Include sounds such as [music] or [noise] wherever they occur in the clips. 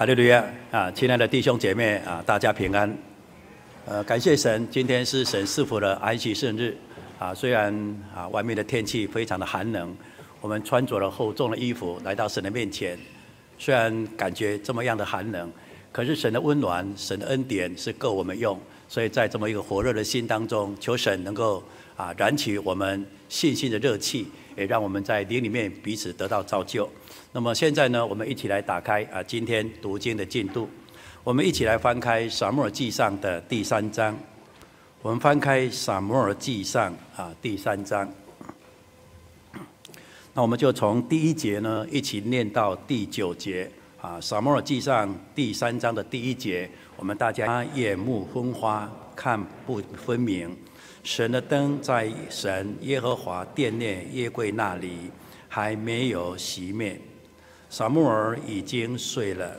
哈利路亚啊，亲爱的弟兄姐妹啊，大家平安。呃，感谢神，今天是神赐福的安息圣日啊。虽然啊，外面的天气非常的寒冷，我们穿着了厚重的衣服来到神的面前。虽然感觉这么样的寒冷，可是神的温暖、神的恩典是够我们用。所以在这么一个火热的心当中，求神能够啊燃起我们信心的热气，也让我们在灵里面彼此得到造就。那么现在呢，我们一起来打开啊，今天读经的进度。我们一起来翻开《撒母耳记上》的第三章。我们翻开《撒母耳记上》啊，第三章。那我们就从第一节呢，一起念到第九节啊，《撒母耳记上》第三章的第一节。我们大家眼目昏花，看不分明。神的灯在神耶和华殿内耶柜那里还没有熄灭。撒母耳已经睡了，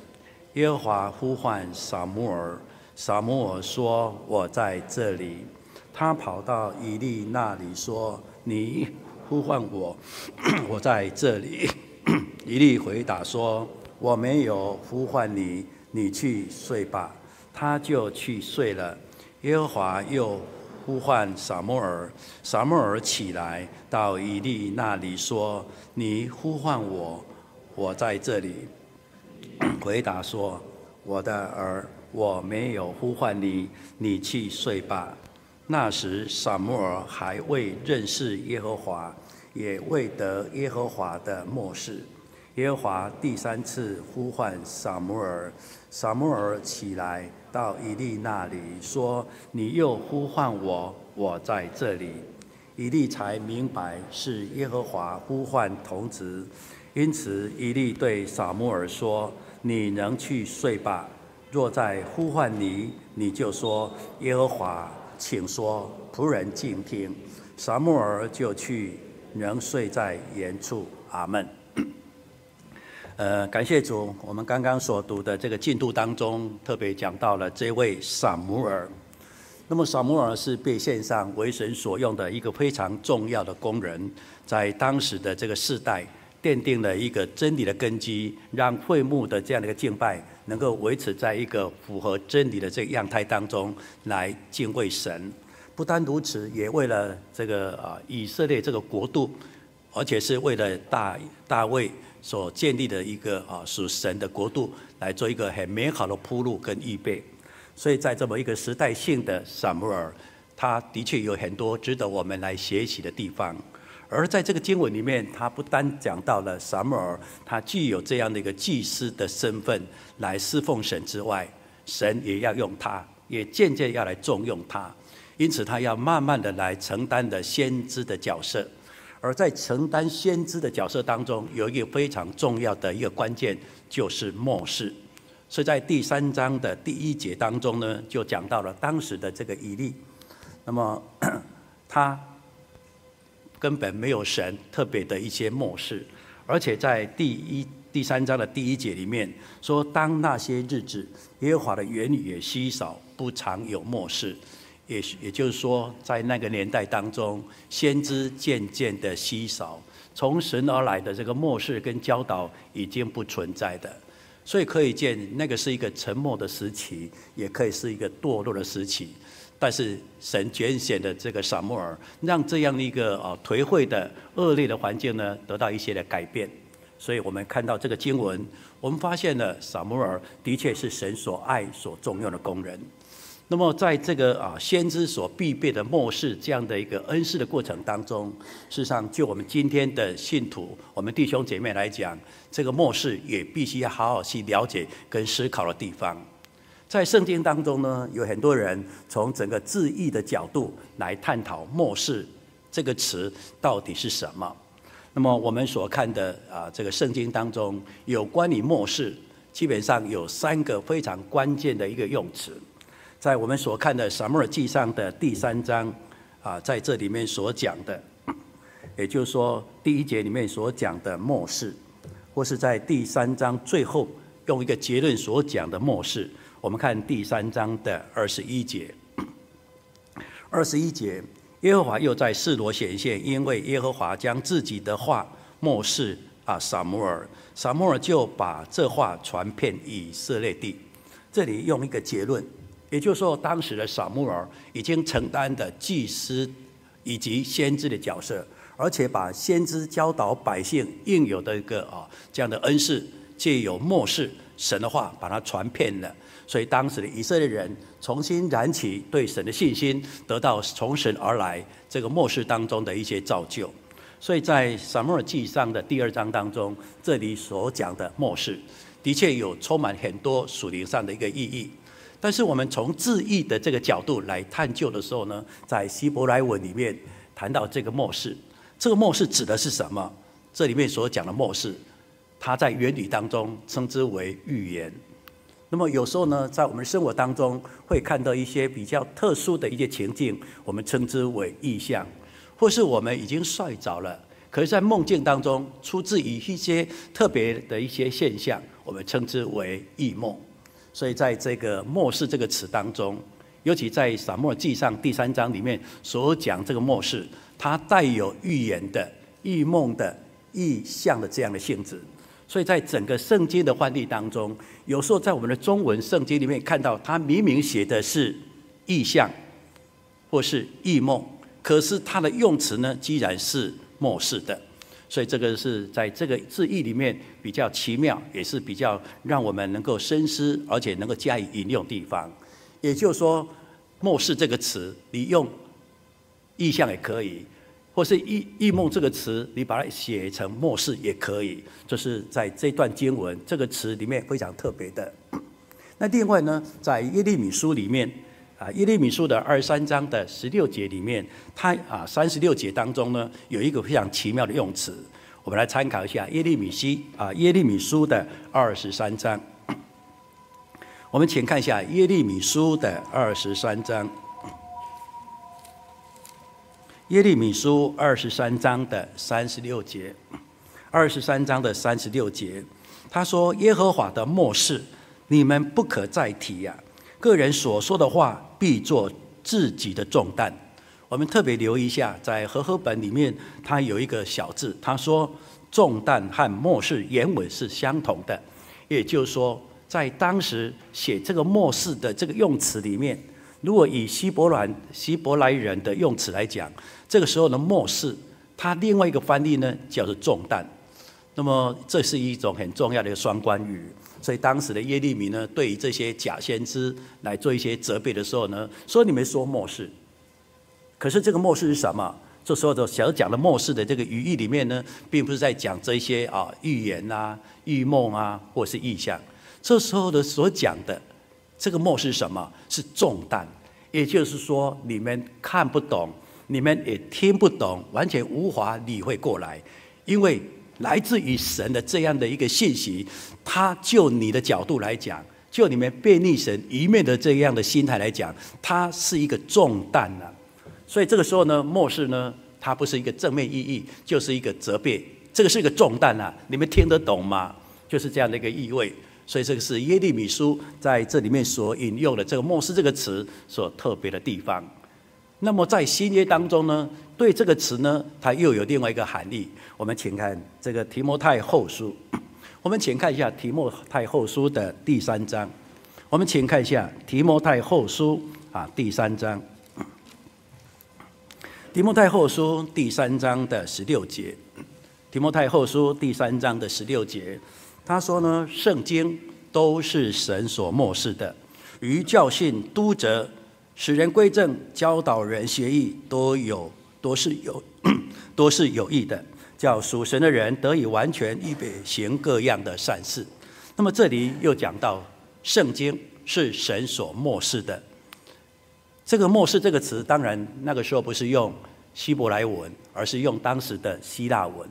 耶和华呼唤撒母耳，撒母耳说：“我在这里。”他跑到以利那里说：“你呼唤我，[clears throat] 我在这里。[clears throat] ”以利回答说：“我没有呼唤你，你去睡吧。”他就去睡了。耶和华又呼唤撒母耳，撒母耳起来到以利那里说：“你呼唤我。”我在这里 [clears throat] 回答说：“我的儿，我没有呼唤你，你去睡吧。”那时撒母耳还未认识耶和华，也未得耶和华的默示。耶和华第三次呼唤撒母耳，撒母耳起来到以利那里说：“你又呼唤我，我在这里。”以利才明白是耶和华呼唤童子。因此，以利对撒母耳说：“你能去睡吧。若再呼唤你，你就说：耶和华，请说，仆人静听。”撒母耳就去，仍睡在原处。阿门。呃，感谢主，我们刚刚所读的这个进度当中，特别讲到了这位撒母耳。那么，撒母耳是被献上为神所用的一个非常重要的工人，在当时的这个世代。奠定了一个真理的根基，让会幕的这样的一个敬拜能够维持在一个符合真理的这个样态当中来敬畏神。不单如此，也为了这个啊以色列这个国度，而且是为了大大卫所建立的一个啊属神的国度来做一个很美好的铺路跟预备。所以在这么一个时代性的撒母耳，他的确有很多值得我们来学习的地方。而在这个经文里面，他不单讲到了撒母耳，他具有这样的一个祭司的身份来侍奉神之外，神也要用他，也渐渐要来重用他，因此他要慢慢的来承担的先知的角色。而在承担先知的角色当中，有一个非常重要的一个关键，就是默示。所以在第三章的第一节当中呢，就讲到了当时的这个以利，那么 [clears throat] 他。根本没有神特别的一些漠视，而且在第一第三章的第一节里面说，当那些日子，耶和华的言语也稀少，不常有漠视，也也就是说，在那个年代当中，先知渐渐的稀少，从神而来的这个默示跟教导已经不存在的，所以可以见，那个是一个沉默的时期，也可以是一个堕落的时期。但是神拣选的这个撒母耳，让这样的一个啊颓废的恶劣的环境呢，得到一些的改变。所以我们看到这个经文，我们发现了撒母耳的确是神所爱所重用的工人。那么在这个啊先知所必备的末世这样的一个恩赐的过程当中，事实上就我们今天的信徒，我们弟兄姐妹来讲，这个末世也必须要好好去了解跟思考的地方。在圣经当中呢，有很多人从整个字义的角度来探讨“末世”这个词到底是什么。那么我们所看的啊，这个圣经当中有关于“末世”，基本上有三个非常关键的一个用词。在我们所看的《撒母耳记上》的第三章啊，在这里面所讲的，[coughs] 也就是说第一节里面所讲的“末世”，或是在第三章最后用一个结论所讲的“末世”。我们看第三章的二十一节，[coughs] 二十一节，耶和华又在示罗显现，因为耶和华将自己的话默示啊撒母耳，撒母耳就把这话传遍以色列地。这里用一个结论，也就是说，当时的撒母耳已经承担的祭司以及先知的角色，而且把先知教导百姓应有的一个啊这样的恩赐，借由末世神的话，把它传遍了。所以当时的以色列人重新燃起对神的信心，得到从神而来这个末世当中的一些造就。所以在撒母耳记上的第二章当中，这里所讲的末世。的确有充满很多属灵上的一个意义，但是我们从字义的这个角度来探究的时候呢，在希伯来文里面谈到这个末世，这个末世指的是什么？这里面所讲的末世，它在原理当中称之为预言。那么有时候呢，在我们生活当中会看到一些比较特殊的一些情境，我们称之为异象，或是我们已经睡着了，可是在梦境当中出自于一些特别的一些现象。我们称之为异梦，所以在这个“末世”这个词当中，尤其在撒母耳记上第三章里面所讲这个末世，它带有预言的、异梦的、异象的这样的性质。所以在整个圣经的翻译当中，有时候在我们的中文圣经里面看到，它明明写的是异象或是异梦，可是它的用词呢，既然是默示的。所以这个是在这个字义里面比较奇妙，也是比较让我们能够深思，而且能够加以引用的地方。也就是说，“末世”这个词，你用意象也可以，或是异异梦这个词，你把它写成末世也可以。就是在这段经文这个词里面非常特别的。那另外呢，在耶利米书里面。啊，耶利米书的二十三章的十六节里面，它啊三十六节当中呢，有一个非常奇妙的用词，我们来参考一下耶利米西啊耶利米书的二十三章。我们请看一下耶利米书的二十三章，耶利米书二十三章的三十六节，二十三章的三十六节，他说：“耶和华的末世，你们不可再提呀。”个人所说的话必做自己的重担。我们特别留意一下，在和合本里面，它有一个小字，他说“重担”和“末世”原文是相同的。也就是说，在当时写这个“末世”的这个用词里面，如果以希伯来希伯来人的用词来讲，这个时候的“末世”，它另外一个翻译呢叫做“重担”。那么，这是一种很重要的一个双关语。所以当时的耶利米呢，对于这些假先知来做一些责备的时候呢，说你们说末世，可是这个末世是什么？这时候的小讲的末世的这个语义里面呢，并不是在讲这些啊预言啊、预梦啊，或是意象。这时候的所讲的这个末世是什么？是重担，也就是说你们看不懂，你们也听不懂，完全无法理会过来，因为。来自于神的这样的一个信息，他就你的角度来讲，就你们悖逆神一面的这样的心态来讲，它是一个重担呐。所以这个时候呢，默示呢，它不是一个正面意义，就是一个责备，这个是一个重担呐。你们听得懂吗？就是这样的一个意味。所以这个是耶利米书在这里面所引用的这个“默示”这个词所特别的地方。那么在新约当中呢，对这个词呢，它又有另外一个含义。我们请看这个提摩太后书，[coughs] 我们请看一下提摩太后书的第三章。我们请看一下提摩太后书啊，第三章。[coughs] 提摩太后书第三章的十六节，提摩太后书第三章的十六节，他说呢，圣经都是神所默示的，于教训、督责。使人归正、教导人学义，都有都是有 [clears throat] 都是有益的，叫属神的人得以完全预备行各样的善事。那么这里又讲到圣经是神所默示的。这个“默示”这个词，当然那个时候不是用希伯来文，而是用当时的希腊文。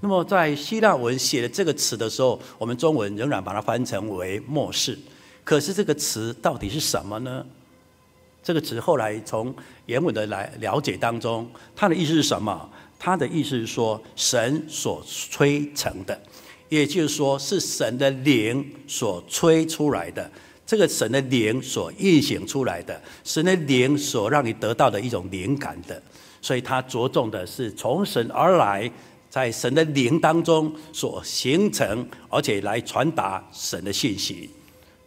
那么在希腊文写的这个词的时候，我们中文仍然把它翻成为“默示”。可是这个词到底是什么呢？这个词后来从原文的来了解当中，它的意思是什么？它的意思是说，神所催成的，也就是说是神的灵所催出来的，这个神的灵所运行出来的，神的灵所让你得到的一种灵感的，所以它着重的是从神而来在神的灵当中所形成，而且来传达神的信息。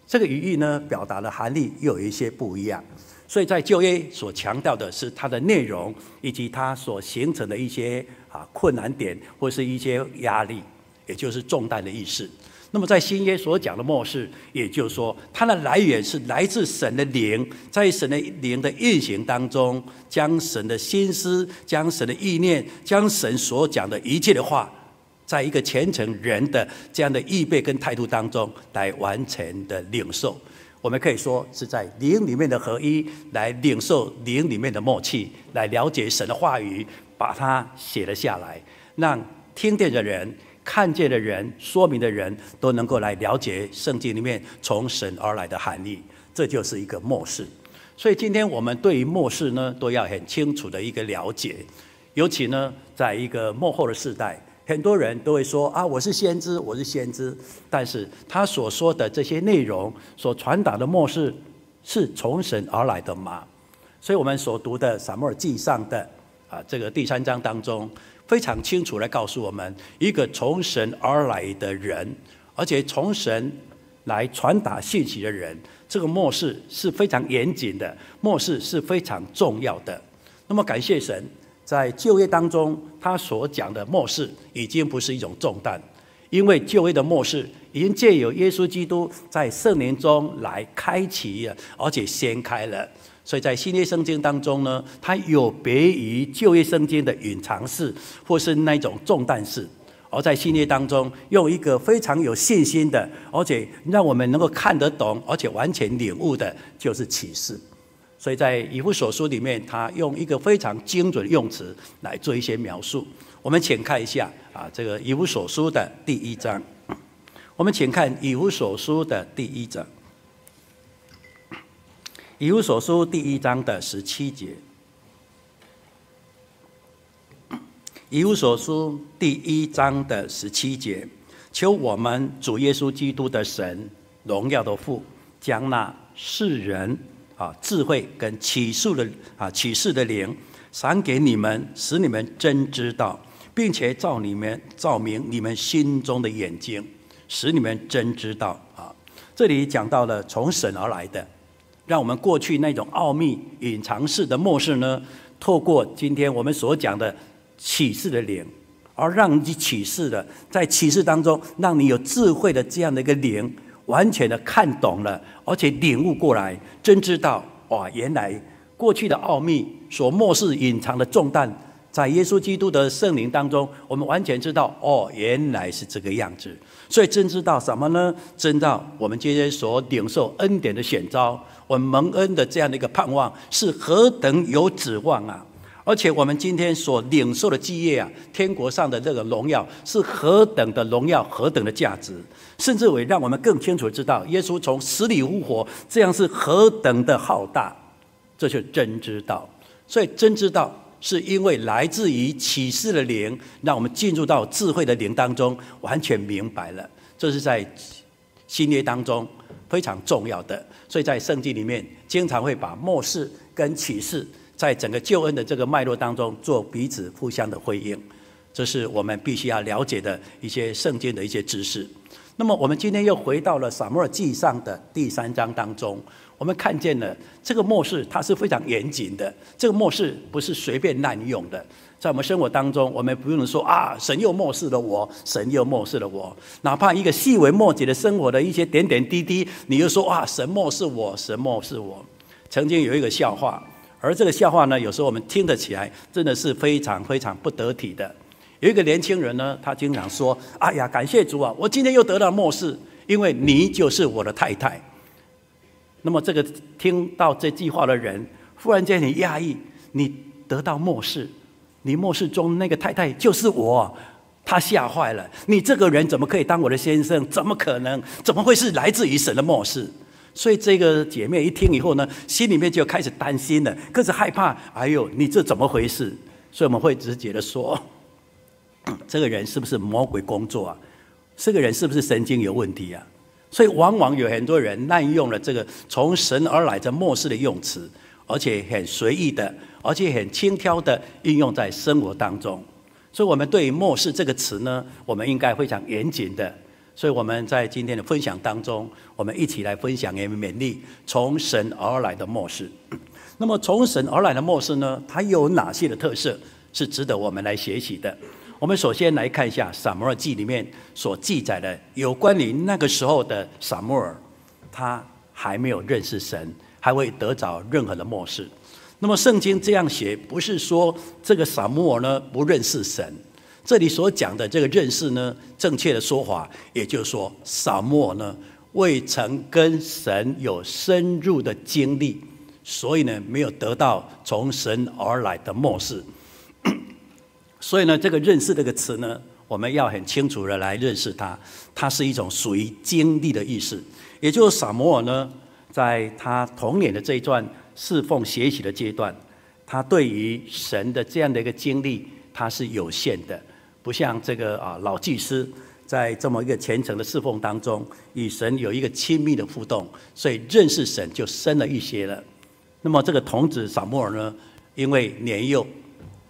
这个语义呢，表达的含义又有一些不一样。所以在旧约所强调的是它的内容，以及它所形成的一些啊困难点，或是一些压力，也就是重担的意思。那么在新约所讲的末世，也就是说，它的来源是来自神的灵，在神的灵的运行当中，将神的心思、将神的意念、将神所讲的一切的话，在一个虔诚人的这样的预备跟态度当中来完全的领受。我们可以说是在灵里面的合一，来领受灵里面的默契，来了解神的话语，把它写了下来，让听见的人。看见的人、说明的人都能够来了解圣经里面从神而来的含义，这就是一个末世。所以今天我们对于末世呢，都要很清楚的一个了解。尤其呢，在一个末后的世代，很多人都会说啊，我是先知，我是先知。但是他所说的这些内容，所传达的末世，是从神而来的吗？所以我们所读的撒母耳记上的啊，这个第三章当中。非常清楚来告诉我们，一个从神而来的人，而且从神来传达信息的人，这个末世是非常严谨的，末世是非常重要的。那么感谢神，在就业当中，他所讲的末世已经不是一种重担，因为就业的末世已经借由耶稣基督在圣灵中来开启了，而且掀开了。所以在新约圣经当中呢，它有别于旧约圣经的隐藏式，或是那种重担式；而在新约当中，用一个非常有信心的，而且让我们能够看得懂，而且完全领悟的，就是启示。所以在以弗所书里面，他用一个非常精准的用词来做一些描述。我们请看一下啊，这个以弗所书的第一章。我们请看以弗所书的第一章。以弗所书第一章的十七节，以弗所书第一章的十七节，求我们主耶稣基督的神，荣耀的父，将那世人啊智慧跟启示的啊启示的灵，赏给你们，使你们真知道，并且照你们照明你们心中的眼睛，使你们真知道啊。这里讲到了从神而来的。让我们过去那种奥秘隐藏式的末世呢，透过今天我们所讲的启示的灵，而让你启示的，在启示当中，让你有智慧的这样的一个灵，完全的看懂了，而且领悟过来，真知道哇，原来过去的奥秘所漠视隐藏的重担，在耶稣基督的圣灵当中，我们完全知道哦，原来是这个样子。所以真知道什么呢？真知道我们今天所领受恩典的选召。我们蒙恩的这样的一个盼望是何等有指望啊！而且我们今天所领受的基业啊，天国上的这个荣耀是何等的荣耀，何等的价值，甚至为让我们更清楚知道，耶稣从死里复活，这样是何等的浩大，这是真知道。所以真知道是因为来自于启示的灵，让我们进入到智慧的灵当中，完全明白了。这是在新约当中非常重要的。所以在圣经里面，经常会把末世跟启示在整个救恩的这个脉络当中做彼此互相的回应，这是我们必须要了解的一些圣经的一些知识。那么我们今天又回到了撒母耳记上的第三章当中，我们看见了这个末世它是非常严谨的，这个末世不是随便滥用的。在我们生活当中，我们不用说啊，神又漠视了我，神又漠视了我。哪怕一个细微末节的生活的一些点点滴滴，你又说啊，神漠视我，神漠视我。曾经有一个笑话，而这个笑话呢，有时候我们听得起来，真的是非常非常不得体的。有一个年轻人呢，他经常说：“哎呀，感谢主啊，我今天又得到末世，因为你就是我的太太。”那么这个听到这句话的人，忽然间很讶异，你得到末世。你末世中那个太太就是我，他吓坏了。你这个人怎么可以当我的先生？怎么可能？怎么会是来自于神的末世？所以这个姐妹一听以后呢，心里面就开始担心了，开始害怕。哎呦，你这怎么回事？所以我们会直接的说，[clears throat] 这个人是不是魔鬼工作啊？这个人是不是神经有问题啊？所以往往有很多人滥用了这个从神而来的末世的用词，而且很随意的。而且很轻佻的应用在生活当中，所以，我们对于末世这个词呢，我们应该非常严谨的。所以，我们在今天的分享当中，我们一起来分享也勉励从神而来的末世。[coughs] 那么，从神而来的末世呢，它有哪些的特色是值得我们来学习的？我们首先来看一下《撒摩尔记》里面所记载的有关于那个时候的撒摩尔，他还没有认识神，还未得着任何的末世。那么圣经这样写，不是说这个撒摩尔呢不认识神。这里所讲的这个认识呢，正确的说法，也就是说，撒摩尔呢未曾跟神有深入的经历，所以呢没有得到从神而来的漠视。[clears throat] 所以呢，这个认识这个词呢，我们要很清楚的来认识它，它是一种属于经历的意思。也就是撒摩尔呢，在他童年的这一段。侍奉学习的阶段，他对于神的这样的一个经历，他是有限的，不像这个啊老祭司在这么一个虔诚的侍奉当中，与神有一个亲密的互动，所以认识神就深了一些了。那么这个童子撒母耳呢，因为年幼，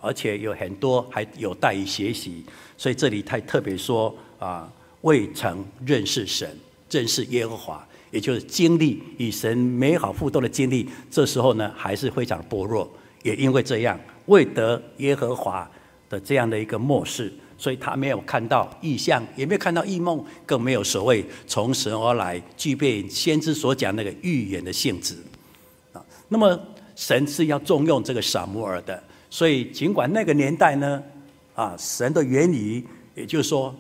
而且有很多还有待于学习，所以这里他特别说啊，未曾认识神，认识耶和华。也就是经历与神美好互动的经历，这时候呢还是非常薄弱，也因为这样未得耶和华的这样的一个默示，所以他没有看到异象，也没有看到异梦，更没有所谓从神而来具备先知所讲那个预言的性质啊。那么神是要重用这个撒母耳的，所以尽管那个年代呢啊，神的原理，也就是说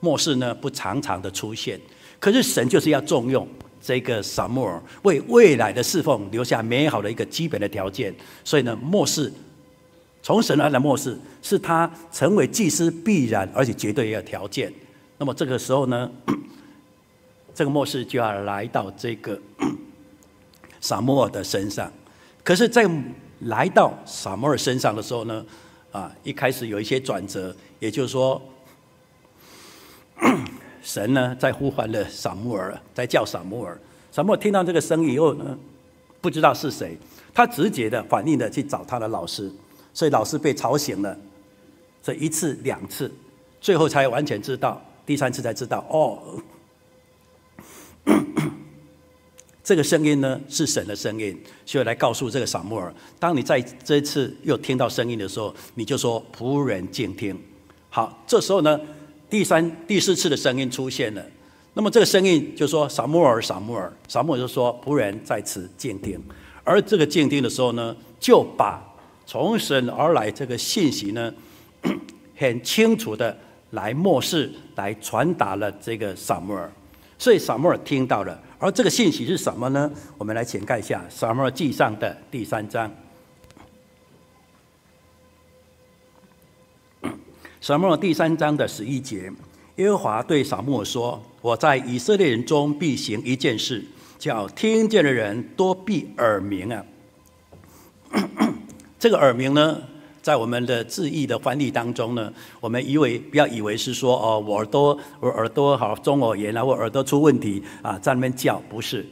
末世呢不常常的出现，可是神就是要重用。这个撒母耳为未来的侍奉留下美好的一个基本的条件，所以呢，末世从神而来的末世是他成为祭司必然而且绝对一个条件。那么这个时候呢，[clears throat] 这个末世就要来到这个 [clears throat] 撒摩尔的身上。可是，在来到撒摩尔身上的时候呢，啊，一开始有一些转折，也就是说。[clears throat] 神呢，在呼唤了撒摩尔，在叫撒摩尔。撒摩尔听到这个声音以后呢，不知道是谁，他直接的反应的去找他的老师，所以老师被吵醒了。这一次、两次，最后才完全知道，第三次才知道，哦，[coughs] 这个声音呢是神的声音，所以来告诉这个撒母耳，当你在这一次又听到声音的时候，你就说仆人静听。好，这时候呢。第三、第四次的声音出现了，那么这个声音就说：“撒母耳，撒母耳。”撒母耳就说：“仆人在此静听。”而这个静听的时候呢，就把从神而来这个信息呢，[coughs] 很清楚的来默示、来传达了这个撒母耳。所以撒母耳听到了，而这个信息是什么呢？我们来浅看一下《撒母耳记上》的第三章。[coughs] 撒母耳第三章的十一节，耶和华对撒母耳说：“我在以色列人中必行一件事，叫听见的人多必耳鸣啊。”这个耳鸣呢，在我们的字义的翻译当中呢，我们以为不要以为是说哦，我耳朵我耳朵好中耳炎啊，或耳朵出问题啊，在那边叫，不是。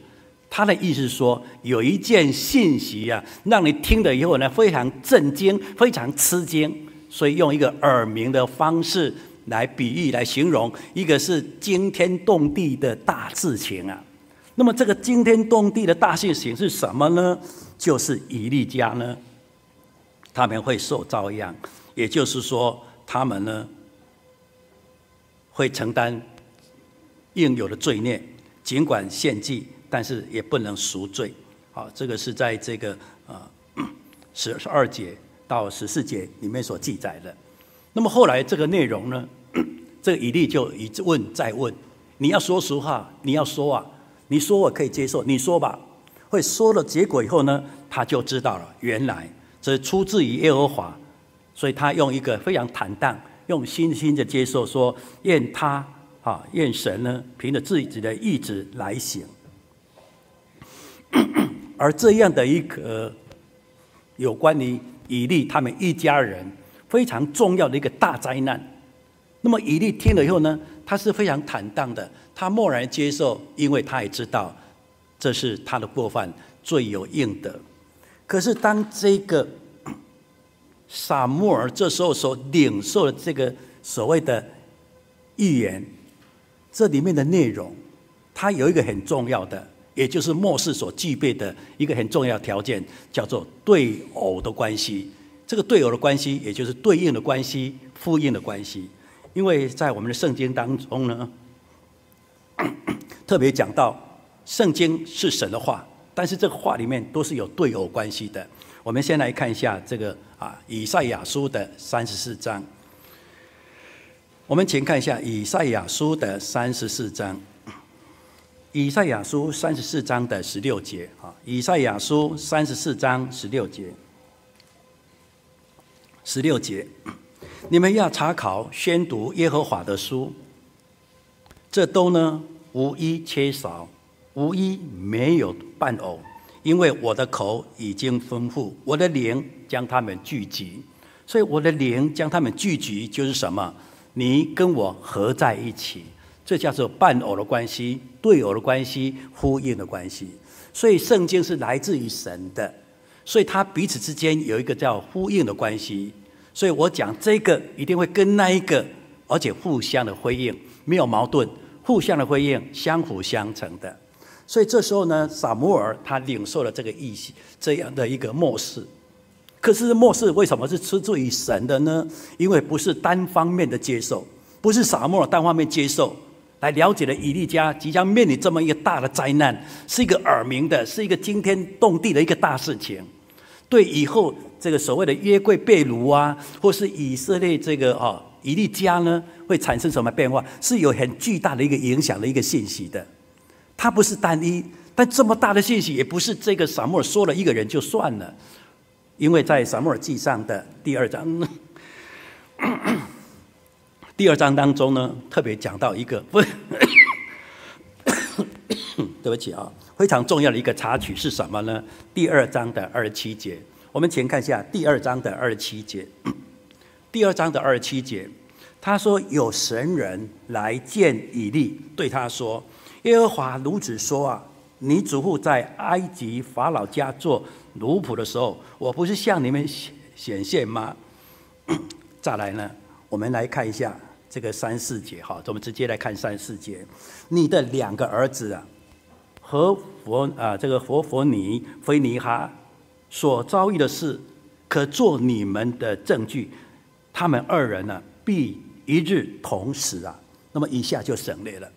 他的意思说，有一件信息啊，让你听了以后呢，非常震惊，非常吃惊。所以用一个耳鸣的方式来比喻、来形容，一个是惊天动地的大事情啊。那么这个惊天动地的大事情是什么呢？就是以利家呢，他们会受遭殃，也就是说，他们呢会承担应有的罪孽，尽管献祭，但是也不能赎罪。好，这个是在这个呃 [coughs] 十二节。到十四节里面所记载的，那么后来这个内容呢，[coughs] 这个以利就一问再问，你要说实话，你要说啊，你说我可以接受，你说吧。会说了结果以后呢，他就知道了，原来这是出自于耶和华，所以他用一个非常坦荡、用信心的接受说，愿他啊，愿神呢，凭着自己的意志来行。[coughs] 而这样的一个有关于。以利他们一家人非常重要的一个大灾难。那么以利听了以后呢，他是非常坦荡的，他默然接受，因为他也知道这是他的过犯，罪有应得。可是当这个 [coughs] 撒母耳这时候所领受的这个所谓的预言，这里面的内容，它有一个很重要的，也就是末世所具备的一个很重要条件，叫做对偶的关系。这个对偶的关系，也就是对应的关系、呼应的关系。因为在我们的圣经当中呢，[coughs] 特别讲到圣经是神的话，但是这个话里面都是有对偶关系的。我们先来看一下这个啊，以赛亚书的三十四章。我们请看一下以赛亚书的三十四章。以赛亚书三十四章的十六节啊，以赛亚书三十四章十六节，十六节，你们要查考宣读耶和华的书，这都呢无一缺少，无一没有伴偶。因为我的口已经丰富，我的灵将他们聚集，所以我的灵将他们聚集就是什么？你跟我合在一起，这叫做伴偶的关系、对偶的关系、呼应的关系。所以圣经是来自于神的，所以它彼此之间有一个叫呼应的关系。所以我讲这个一定会跟那一个，而且互相的回应，没有矛盾，互相的回应，相辅相成的。所以这时候呢，撒摩尔他领受了这个意思，这样的一个默示。可是默示为什么是出自于神的呢？因为不是单方面的接受，不是撒摩尔单方面接受，来了解了以利家即将面临这么一个大的灾难，是一个耳鸣的，是一个惊天动地的一个大事情。对以后这个所谓的约柜被掳啊，或是以色列这个啊以利家呢，会产生什么变化，是有很巨大的一个影响的一个信息的。它不是单一，但这么大的信息也不是这个撒母耳说了一个人就算了，因为在撒母耳记上的第二章，[coughs] 第二章当中呢，特别讲到一个不，[coughs] 对不起啊，非常重要的一个插曲是什么呢？第二章的二十七节，我们请看一下第二章的二十七节，[coughs] 第二章的二十七节，他说有神人来见以利，对他说。耶和华如此说啊，你祖父在埃及法老家做奴仆的时候，我不是向你们显现吗？[coughs] 再来呢，我们来看一下这个三四节哈，我们直接来看三四节。你的两个儿子啊，和佛啊这个佛佛尼、非尼哈所遭遇的事，可做你们的证据。他们二人呢、必一日同死啊。那么一下就省略了。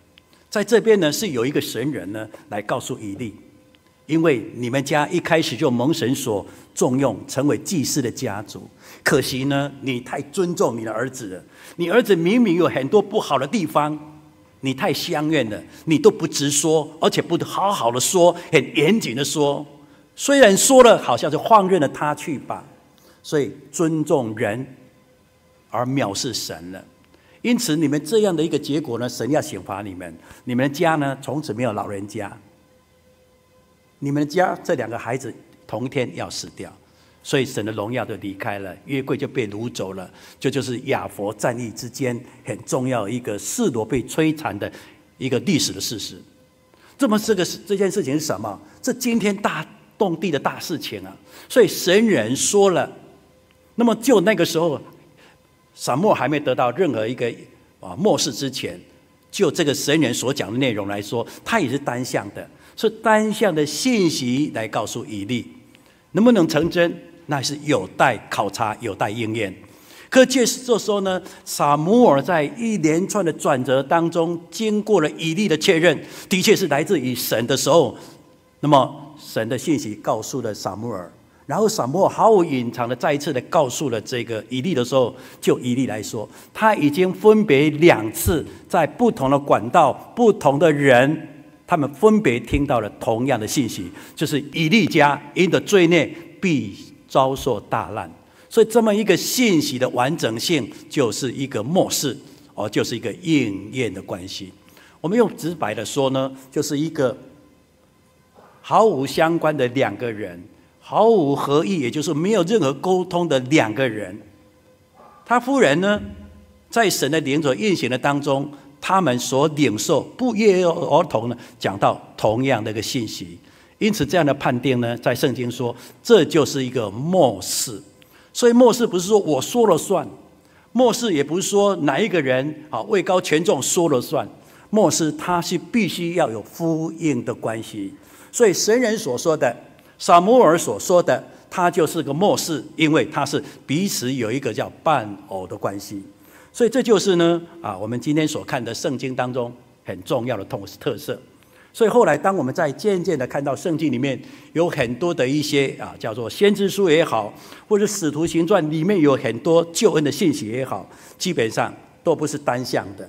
在这边呢，是有一个神人呢，来告诉以利，因为你们家一开始就蒙神所重用，成为祭司的家族，可惜呢，你太尊重你的儿子了。你儿子明明有很多不好的地方，你太相怨了，你都不直说，而且不好好的说，很严谨的说。虽然说了，好像是放任了他去吧。所以尊重人，而藐视神了。因此，你们这样的一个结果呢，神要刑罚你们。你们家呢，从此没有老人家。你们家这两个孩子同一天要死掉，所以神的荣耀就离开了，约柜就被掳走了。这就，是亚佛战役之间很重要一个示罗被摧残的一个历史的事实。这么这个这件事情是什么？这惊天大动地的大事情啊！所以神人说了，那么就那个时候。撒母还没得到任何一个啊默示之前，就这个神人所讲的内容来说，他也是单向的，是单向的信息来告诉以利，能不能成真，那是有待考察，有待应验。可这这时候呢，撒母耳在一连串的转折当中，经过了以利的确认，的确是来自于神的时候，那么神的信息告诉了撒母耳。然后撒母耳毫无隐藏的再一次的告诉了这个以利的时候，就以利来说，他已经分别两次在不同的管道、不同的人，他们分别听到了同样的信息，就是以利家因的罪孽必遭受大难。所以这么一个信息的完整性，就是一个默示，而就是一个应验的关系。我们用直白的说呢，就是一个毫无相关的两个人。毫无合意，也就是没有任何沟通的两个人。他夫人呢，在神的灵所运行的当中，他们所领受不约而同的讲到同样的一个信息。因此，这样的判定呢，在圣经说，这就是一个末世。所以末世不是说我说了算，末世也不是说哪一个人啊位高权重说了算，末世他是必须要有呼应的关系。所以神人所说的，撒摩尔所说的，它就是个末世，因为它是彼此有一个叫伴偶的关系。所以这就是呢啊，我们今天所看的圣经当中很重要的特特色。所以后来，当我们在渐渐的看到圣经里面有很多的一些啊，叫做先知书也好，或者使徒行传里面有很多救恩的信息也好，基本上都不是单向的，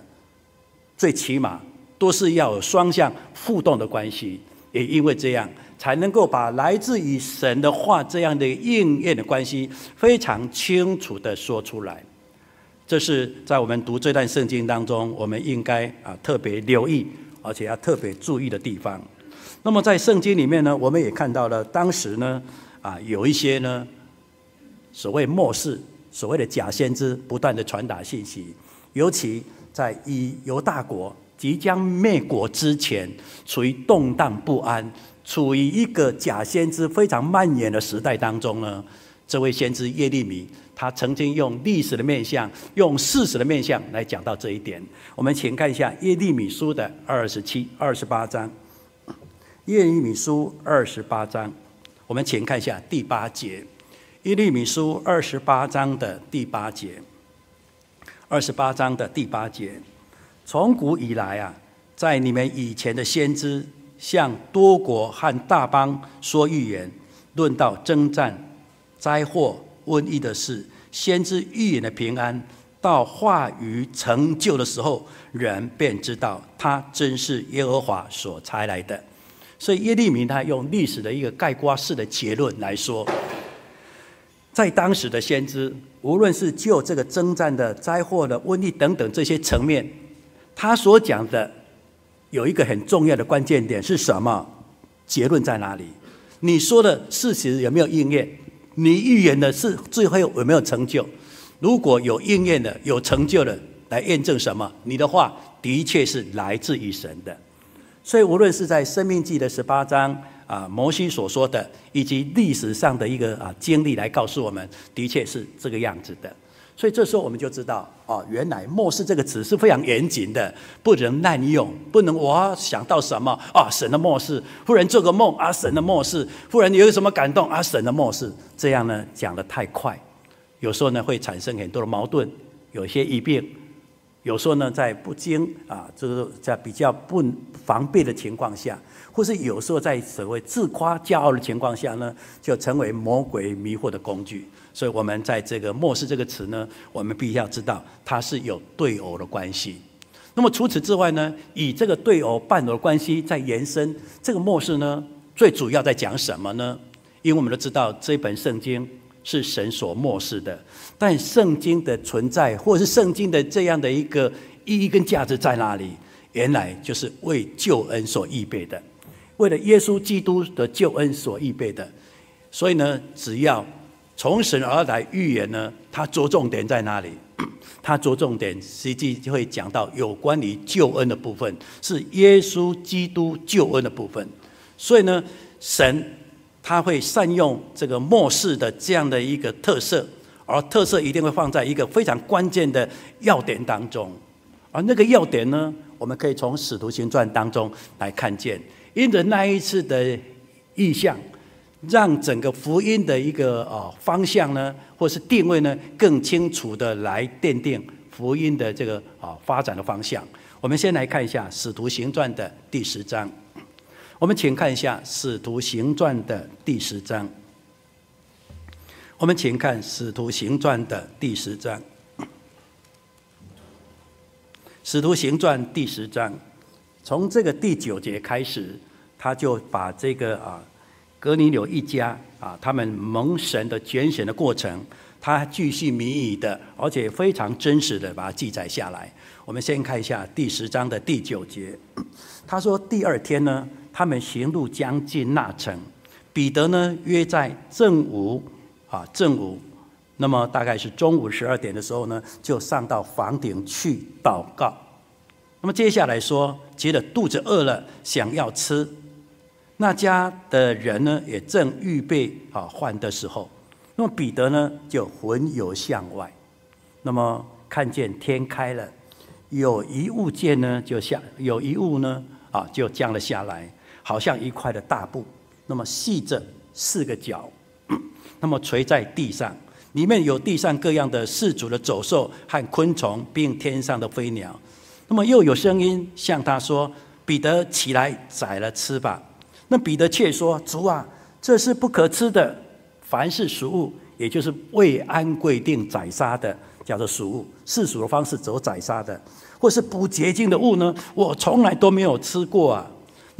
最起码都是要有双向互动的关系。也因为这样，才能够把来自于神的话这样的应验的关系非常清楚的说出来。这是在我们读这段圣经当中，我们应该啊特别留意。而且要特别注意的地方。那么在圣经里面呢，我们也看到了当时呢，啊，有一些呢，所谓末世，所谓的假先知，不断的传达信息。尤其在以犹大国即将灭国之前，处于动荡不安，处于一个假先知非常蔓延的时代当中呢，这位先知耶利米。他曾经用历史的面相，用事实的面相来讲到这一点。我们请看一下耶利米书的二十七、二十八章。耶利米书二十八章，我们请看一下第八节。耶利米书二十八章的第八节。二十八章的第八节，从古以来啊，在你们以前的先知向多国和大邦说预言，论到征战、灾祸、瘟疫的事。先知预言的平安，到话语成就的时候，人便知道他真是耶和华所差来的。所以耶利米他用历史的一个概括式的结论来说，在当时的先知，无论是就这个征战的灾祸的瘟疫等等这些层面，他所讲的有一个很重要的关键点是什么？结论在哪里？你说的事实有没有应验？你预言的是最后有没有成就？如果有应验的、有成就的，来验证什么？你的话的确是来自于神的。所以无论是在《生命记》的十八章啊，摩西所说的，以及历史上的一个啊经历来告诉我们，的确是这个样子的。所以这时候我们就知道，哦，原来“末世”这个词是非常严谨的，不能滥用，不能我想到什么啊，神的末世，忽然做个梦啊，神的末世，忽然有什么感动啊，神的末世，这样呢讲得太快，有时候呢会产生很多的矛盾，有些疑病，有时候呢在不经啊，这个在比较不防备的情况下，或是有时候在所谓自夸骄傲的情况下呢，就成为魔鬼迷惑的工具。所以，我们在这个“末世”这个词呢，我们必须要知道它是有对偶的关系。那么除此之外呢，以这个对偶伴偶的关系在延伸，这个“末世”呢，最主要在讲什么呢？因为我们都知道这本圣经是神所漠视的，但圣经的存在，或是圣经的这样的一个意义跟价值在哪里？原来就是为救恩所预备的，为了耶稣基督的救恩所预备的。所以呢，只要从神而来预言呢，它着重点在哪里？[clears throat] 它着重点实际就会讲到有关于救恩的部分，是耶稣基督救恩的部分。所以呢，神他会善用这个末世的这样的一个特色，而特色一定会放在一个非常关键的要点当中。而那个要点呢，我们可以从使徒行传当中来看见，因着那一次的异象。让整个福音的一个呃方向呢，或是定位呢，更清楚的来奠定福音的这个啊发展的方向。我们先来看一下《使徒行传》的第十章。我们请看一下《使徒行传》的第十章。我们请看《使徒行传》的第十章。《使徒行传》第十章，从这个第九节开始，他就把这个啊。格尼流一家啊，他们蒙神的拣选的过程，他继续明语的，而且非常真实的把它记载下来。我们先看一下第十章的第九节，他说：“第二天呢，他们行路将近那城，彼得呢约在正午啊正午，那么大概是中午十二点的时候呢，就上到房顶去祷告。那么接下来说，觉得肚子饿了，想要吃。”那家的人呢，也正预备啊饭的时候，那么彼得呢，就魂游向外，那么看见天开了，有一物件呢就下，有一物呢啊就降了下来，好像一块的大布，那么系着四个角，[clears throat] 那么垂在地上，里面有地上各样的四足的走兽和昆虫，并天上的飞鸟。那么又有声音向他说：“彼得起来宰了吃吧。”那彼得却说：“主啊，这是不可吃的。凡是俗物，也就是未按规定宰杀的，叫做俗物。世俗的方式走宰杀的，或是不洁净的物呢，我从来都没有吃过啊。”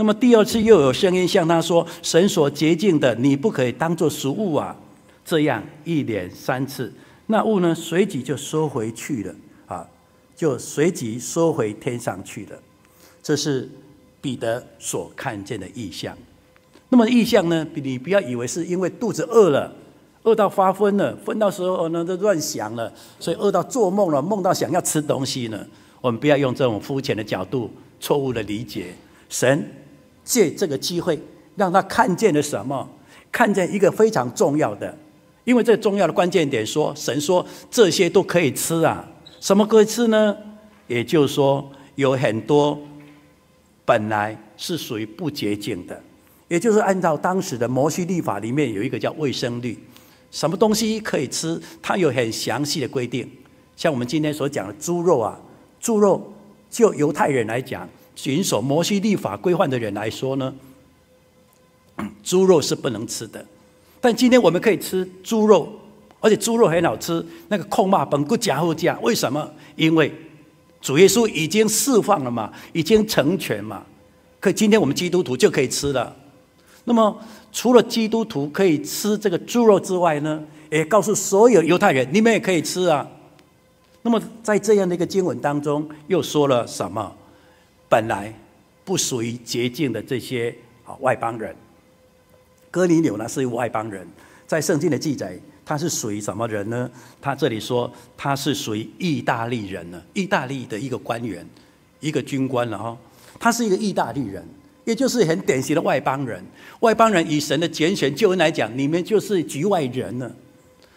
那么第二次又有声音向他说：“神所洁净的，你不可以当作食物啊。”这样一连三次，那物呢，随即就收回去了啊。就随即收回天上去了，这是彼得所看见的异象。那么异象呢？你不要以为是因为肚子饿了，饿到发疯了，疯到时候呢就乱想了，所以饿到做梦了，梦到想要吃东西呢。我们不要用这种肤浅的角度，错误的理解。神借这个机会让他看见了什么？看见一个非常重要的，因为这重要的关键点说，神说这些都可以吃啊。什么可以吃呢？也就是说，有很多本来是属于不洁净的，也就是按照当时的摩西律法里面有一个叫卫生律，什么东西可以吃，它有很详细的规定。像我们今天所讲的猪肉啊，猪肉就犹太人来讲，遵守摩西律法规范的人来说呢，[clears throat] 猪肉是不能吃的。但今天我们可以吃猪肉。而且猪肉很好吃，那个控骂本不加后价，为什么？因为主耶稣已经释放了嘛，已经成全嘛。可今天我们基督徒就可以吃了。那么除了基督徒可以吃这个猪肉之外呢，也告诉所有犹太人，你们也可以吃啊。那么在这样的一个经文当中，又说了什么？本来不属于洁净的这些啊外邦人，哥尼流呢是外邦人，在圣经的记载。他是属于什么人呢？他这里说他是属于意大利人呢，意大利的一个官员，一个军官了哈。他是一个意大利人，也就是很典型的外邦人。外邦人以神的拣选救恩来讲，你们就是局外人呢。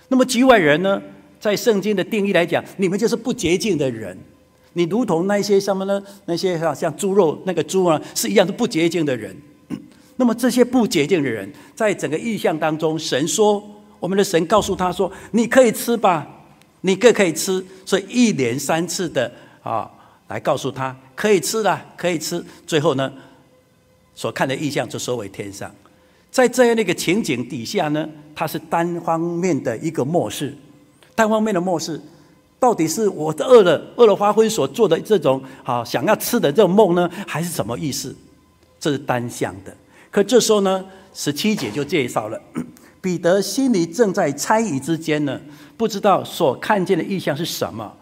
那么局外人呢，在圣经的定义来讲，你们就是不洁净的人。你如同那些什么呢？那些像像猪肉那个猪啊，是一样的不洁净的人。[clears throat] 那么这些不洁净的人，在整个意象当中，神说。我们的神告诉他说：“你可以吃吧，你各可以吃。”所以一连三次的啊，来告诉他可以吃了，可以吃。最后呢，所看的意象就收为天上。在这样的一个情景底下呢，它是单方面的一个漠视，单方面的漠视，到底是我的饿了饿了发昏所做的这种啊想要吃的这种梦呢，还是什么意思？这是单向的。可这时候呢，十七节就介绍了。[coughs] 彼得心里正在猜疑之间呢，不知道所看见的异象是什么，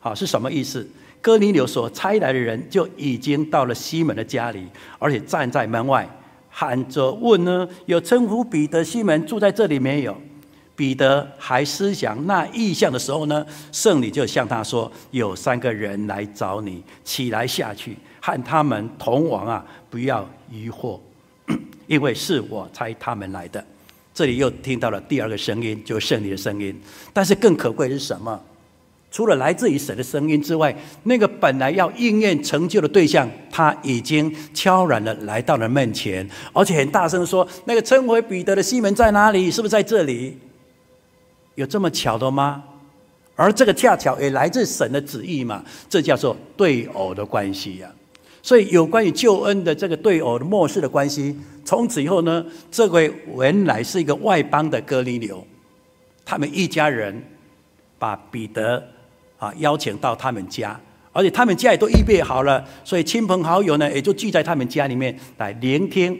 好，是什么意思？哥尼流所差来的人就已经到了西门的家里，而且站在门外喊着问呢：有称呼彼得西门住在这里没有？彼得还思想那意象的时候呢，圣灵就向他说：有三个人来找你，起来下去，和他们同往啊，不要疑惑，[clears throat] 因为是我差他们来的。这里又听到了第二个声音，就是圣灵的声音。但是更可贵的是什么？除了来自于神的声音之外，那个本来要应验成就的对象，他已经悄然的来到了面前，而且很大声说：“那个称为彼得的西门在哪里？是不是在这里？有这么巧的吗？”而这个恰巧也来自神的旨意嘛？这叫做对偶的关系呀。所以有关于救恩的这个对偶的末世的关系。从此以后呢，这位原来是一个外邦的哥尼流，他们一家人把彼得啊邀请到他们家，而且他们家也都预备好了，所以亲朋好友呢也就聚在他们家里面来聆听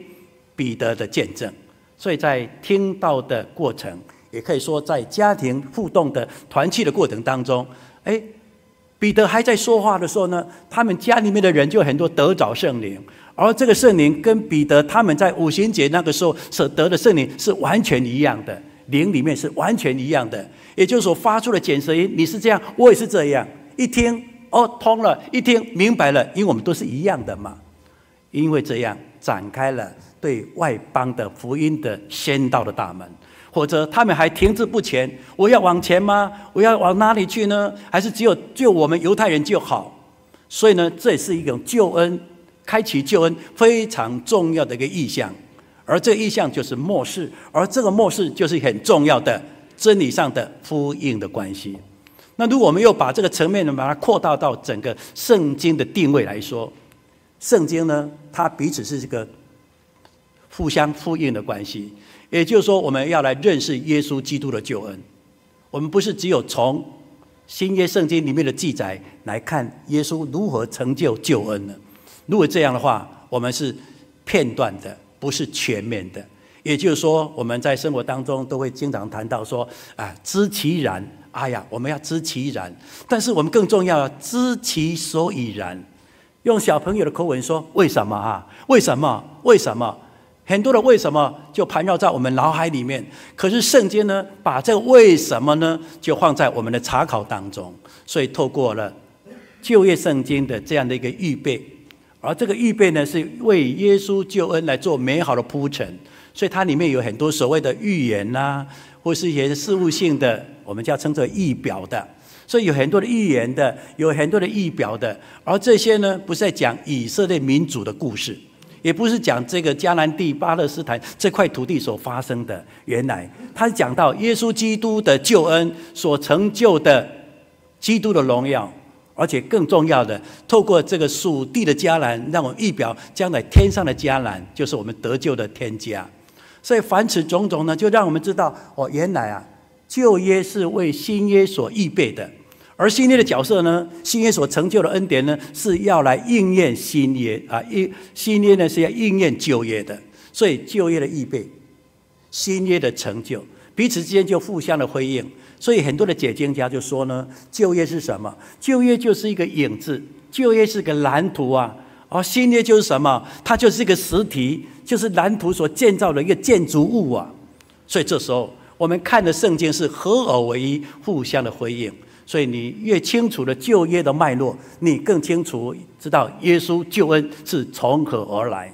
彼得的见证。所以在听到的过程，也可以说在家庭互动的团契的过程当中，哎，彼得还在说话的时候呢，他们家里面的人就很多得着圣灵。而这个圣灵跟彼得他们在五旬节那个时候所得的圣灵是完全一样的，灵里面是完全一样的，也就是说发出了简舌音，你是这样，我也是这样。一听哦通了，一听明白了，因为我们都是一样的嘛。因为这样展开了对外邦的福音的先道的大门。或者他们还停滞不前。我要往前吗？我要往哪里去呢？还是只有救我们犹太人就好？所以呢，这也是一种救恩，开启救恩非常重要的一个意象。而这意象就是末世，而这个末世就是很重要的真理上的呼应的关系。那如果我们又把这个层面呢，把它扩大到整个圣经的定位来说，圣经呢，它彼此是这个互相呼应的关系。也就是说，我们要来认识耶稣基督的救恩。我们不是只有从新约圣经里面的记载来看耶稣如何成就救恩呢？如果这样的话，我们是片段的，不是全面的。也就是说，我们在生活当中都会经常谈到说：“啊，知其然。”哎呀，我们要知其然。但是我们更重要，要知其所以然。用小朋友的口吻说：“为什么啊？为什么？为什么？”很多的为什么就盘绕在我们脑海里面，可是圣经呢，把这个为什么呢，就放在我们的查考当中。所以透过了旧约圣经的这样的一个预备，而这个预备呢，是为耶稣救恩来做美好的铺陈。所以它里面有很多所谓的预言呐、或是一些事物性的，我们叫称作预表的。所以有很多的预言的，有很多的预表的，而这些呢，不是在讲以色列民族的故事。也不是讲这个迦南地巴勒斯坦这块土地所发生的，原来他是讲到耶稣基督的救恩所成就的基督的荣耀，而且更重要的，透过这个属地的迦南，让我们预表将来天上的迦南，就是我们得救的天家。所以凡此种种呢，就让我们知道哦，原来啊，旧约是为新约所预备的。而新约的角色呢？新约所成就的恩典呢，是要来应验新约啊！应新约呢是要应验旧约的，所以旧约的预备，新约的成就，彼此之间就互相的辉映。所以很多的解经家就说呢，旧约是什么？旧约就是一个影子，旧约是个蓝图啊！而新约就是什么？它就是一个实体，就是蓝图所建造的一个建筑物啊！所以这时候我们看的圣经是合而为一，互相的辉映。所以你越清楚了旧约的脉络，你更清楚知道耶稣救恩是从何而来。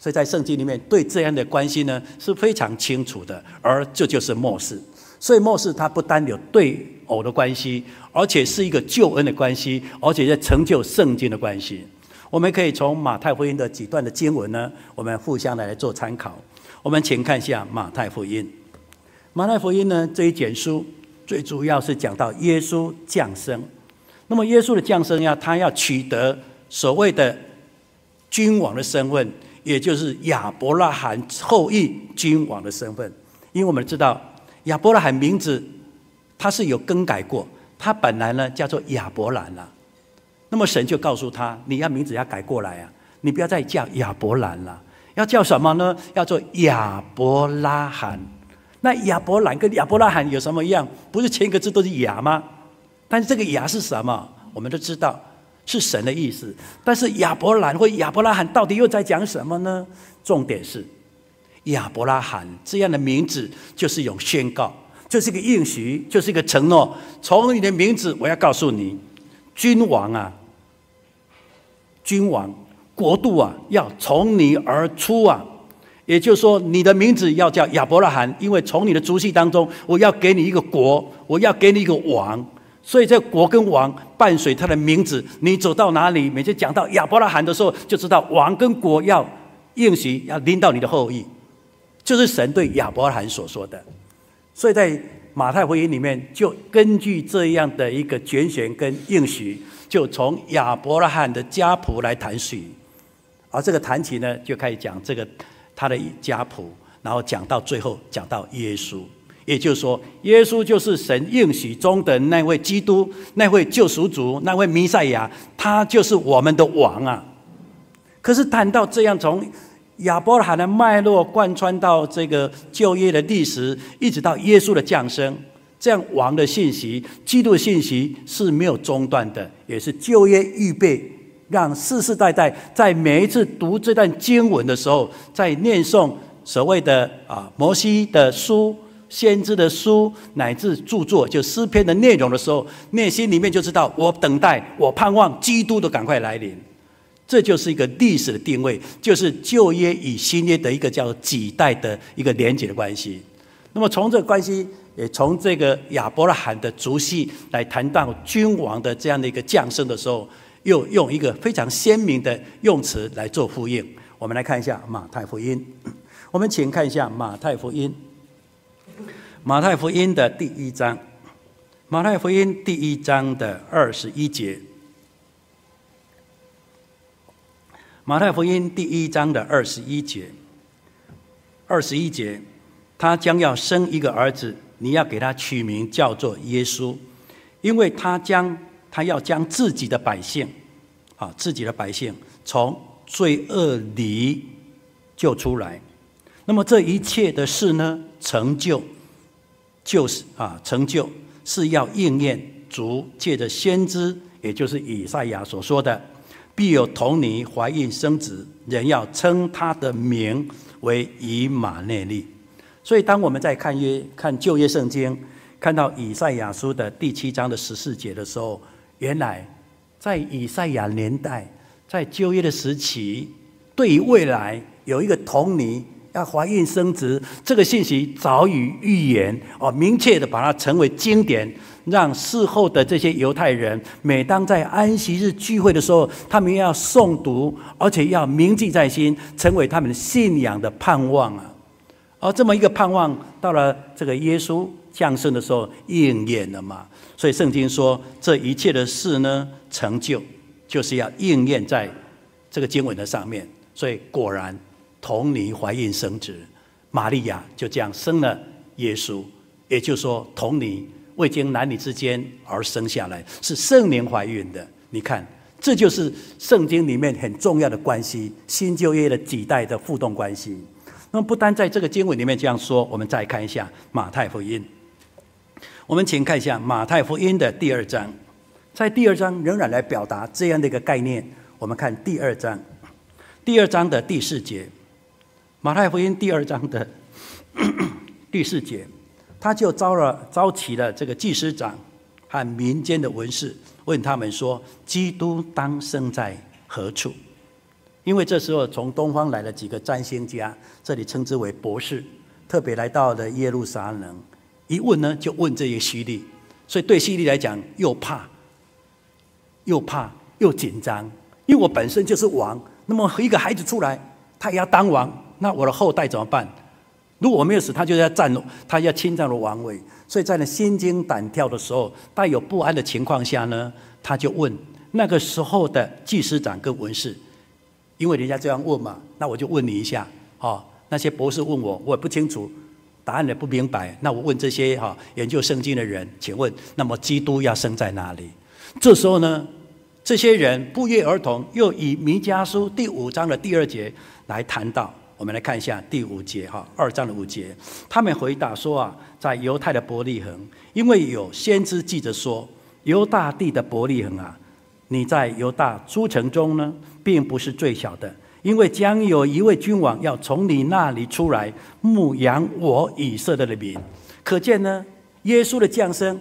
所以在圣经里面对这样的关系呢是非常清楚的，而这就是末世。所以末世它不单有对偶的关系，而且是一个救恩的关系，而且在成就圣经的关系。我们可以从马太福音的几段的经文呢，我们互相来做参考。我们请看一下马太福音。马太福音呢这一卷书。最主要是讲到耶稣降生，那么耶稣的降生呀，他要取得所谓的君王的身份，也就是亚伯拉罕后裔君王的身份。因为我们知道亚伯拉罕名字他是有更改过，他本来呢叫做亚伯兰了。那么神就告诉他，你要名字要改过来啊，你不要再叫亚伯兰了，要叫什么呢？要做亚伯拉罕。那亚伯兰跟亚伯拉罕有什么一样？不是前一个字都是亚吗？但是这个亚是什么？我们都知道是神的意思。但是亚伯兰或亚伯拉罕到底又在讲什么呢？重点是亚伯拉罕这样的名字就是一种宣告，就是一个应许，就是一个承诺。从你的名字，我要告诉你，君王啊，君王国度啊，要从你而出啊。也就是说，你的名字要叫亚伯拉罕，因为从你的族系当中，我要给你一个国，我要给你一个王，所以这国跟王伴随他的名字，你走到哪里，每次讲到亚伯拉罕的时候，就知道王跟国要应许，要临到你的后裔，就是神对亚伯拉罕所说的。所以在马太福音里面，就根据这样的一个拣选跟应许，就从亚伯拉罕的家谱来谈起，而这个谈起呢，就开始讲这个。他的家谱，然后讲到最后，讲到耶稣，也就是说，耶稣就是神应许中的那位基督，那位救赎主，那位弥赛亚，他就是我们的王啊。可是谈到这样，从亚伯拉罕的脉络贯穿到这个就业的历史，一直到耶稣的降生，这样王的信息、基督的信息是没有中断的，也是就业预备。让世世代代在每一次读这段经文的时候，在念诵所谓的啊摩西的书、先知的书乃至著作，就诗篇的内容的时候，内心里面就知道我等待、我盼望基督的赶快来临。这就是一个历史的定位，就是旧约与新约的一个叫几代的一个连结的关系。那么从这个关系，也从这个亚伯拉罕的族系来谈到君王的这样的一个降生的时候，又用一个非常鲜明的用词来做呼应。我们来看一下马太福音，[coughs] 我们请看一下马太福音，马太福音的第一章，马太福音第一章的二十一节，马太福音第一章的二十一节，二十一节，他将要生一个儿子，你要给他取名叫做耶稣，因为他将他要将自己的百姓，啊，自己的百姓从。罪恶里救出来，那么这一切的事呢，成就就是啊，成就是要应验主借着先知，也就是以赛亚所说的，必有童女怀孕生子，人要称他的名为以马内利。所以，当我们在看约看旧约圣经，看到以赛亚书的第七章的十四节的时候，原来在以赛亚年代。在旧约的时期，对于未来有一个童女要怀孕生子，这个信息早已预言哦，明确的把它成为经典，让事后的这些犹太人，每当在安息日聚会的时候，他们要诵读，而且要铭记在心，成为他们信仰的盼望啊。而这么一个盼望，到了这个耶稣降生的时候应验了嘛。所以圣经说，这一切的事呢，成就。就是要应验在这个经文的上面，所以果然童女怀孕生子，玛利亚就这样生了耶稣。也就是说，童女未经男女之间而生下来，是圣灵怀孕的。你看，这就是圣经里面很重要的关系，新旧约的几代的互动关系。那么，不单在这个经文里面这样说，我们再看一下马太福音。我们请看一下马太福音的第二章。在第二章仍然来表达这样的一个概念。我们看第二章，第二章的第四节，马太福音第二章的 [coughs] 第四节，他就招了招齐了这个祭司长和民间的文士，问他们说：“基督当生在何处？”因为这时候从东方来了几个占星家，这里称之为博士，特别来到了耶路撒冷，一问呢就问这些希律，所以对希律来讲又怕。又怕又紧张，因为我本身就是王，那么一个孩子出来，他也要当王，那我的后代怎么办？如果我没有死，他就要占，他要侵占了王位。所以在那心惊胆跳的时候，带有不安的情况下呢，他就问那个时候的祭司长跟文士，因为人家这样问嘛，那我就问你一下，哦，那些博士问我，我也不清楚，答案也不明白，那我问这些哈研究圣经的人，请问，那么基督要生在哪里？这时候呢，这些人不约而同，又以弥迦书第五章的第二节来谈到。我们来看一下第五节哈，二章的五节，他们回答说啊，在犹太的伯利恒，因为有先知记着说，犹大地的伯利恒啊，你在犹大诸城中呢，并不是最小的，因为将有一位君王要从你那里出来，牧养我以色列的民。可见呢，耶稣的降生。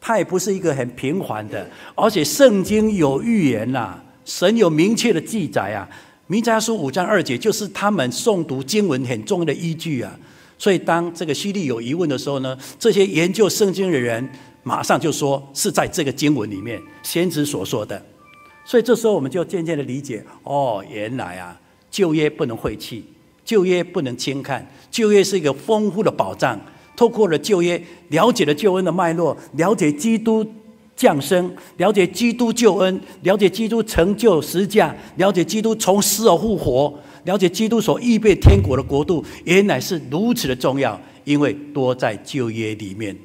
他也不是一个很平凡的，而且圣经有预言呐，神有明确的记载啊。弥迦书五章二节就是他们诵读经文很重要的依据啊。所以当这个希利有疑问的时候呢，这些研究圣经的人马上就说是在这个经文里面先知所说的。所以这时候我们就渐渐的理解，哦，原来啊，旧约不能晦气，旧约不能轻看，旧约是一个丰富的宝藏。透过了旧约，了解了救恩的脉络，了解基督降生，了解基督救恩，了解基督成就十架，了解基督从死而复活，了解基督所预备天国的国度，原来是如此的重要，因为多在旧约里面。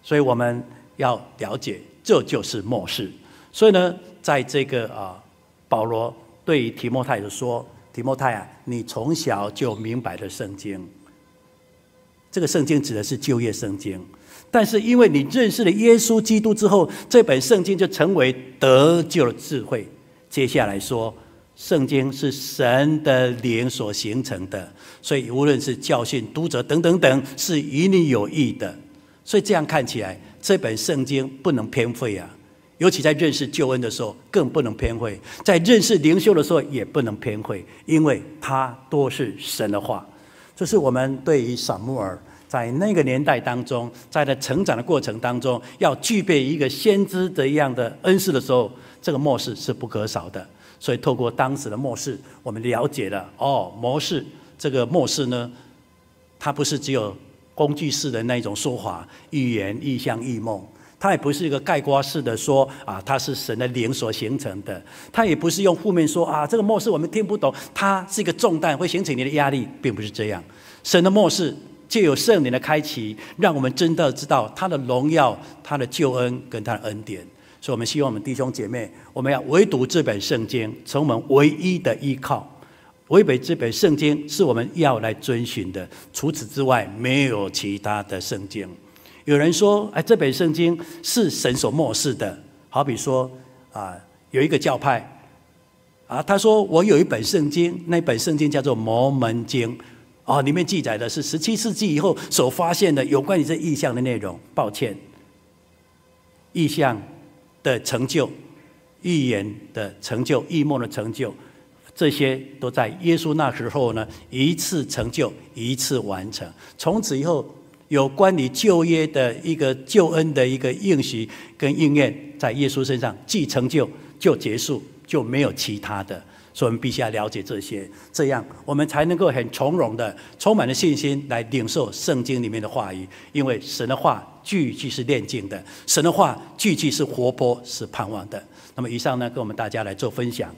所以我们要了解，这就是末世。所以呢，在这个啊，保罗对于提摩太就说：“提摩太啊，你从小就明白了圣经。”这个圣经指的是旧约圣经，但是因为你认识了耶稣基督之后，这本圣经就成为得救的智慧。接下来说，圣经是神的灵所形成的，所以无论是教训、读者等等等，是与你有益的。所以这样看起来，这本圣经不能偏废啊！尤其在认识救恩的时候，更不能偏会；在认识灵修的时候，也不能偏会，因为它都是神的话。就是我们对于撒母耳在那个年代当中，在他成长的过程当中，要具备一个先知的一样的恩赐的时候，这个默示是不可少的。所以透过当时的默示，我们了解了哦，默示这个默示呢，它不是只有工具式的那一种说法，预言、异象、异梦。它也不是一个概括式的说啊，它是神的灵所形成的。它也不是用负面说啊，这个末世我们听不懂，它是一个重担，会形成你的压力，并不是这样。神的末世就有圣灵的开启，让我们真的知道他的荣耀、他的救恩跟他的恩典。所以，我们希望我们弟兄姐妹，我们要唯独这本圣经，成我们唯一的依靠。唯独这本圣经是我们要来遵循的，除此之外，没有其他的圣经。有人说：“哎，这本圣经是神所默示的。”好比说，啊，有一个教派，啊，他说：“我有一本圣经，那本圣经叫做《摩门经》，哦，里面记载的是十七世纪以后所发现的有关于这异象的内容。”抱歉，异象的成就、预言的成就、异梦的成就，这些都在耶稣那时候呢，一次成就，一次完成。从此以后。有关于旧约的一个救恩的一个应许跟应验，在耶稣身上既成就就结束，就没有其他的。所以我们必须要了解这些，这样我们才能够很从容的、充满了信心来领受圣经里面的话语。因为神的话句句是炼净的，神的话句句是活泼、是盼望的。那么以上呢，跟我们大家来做分享。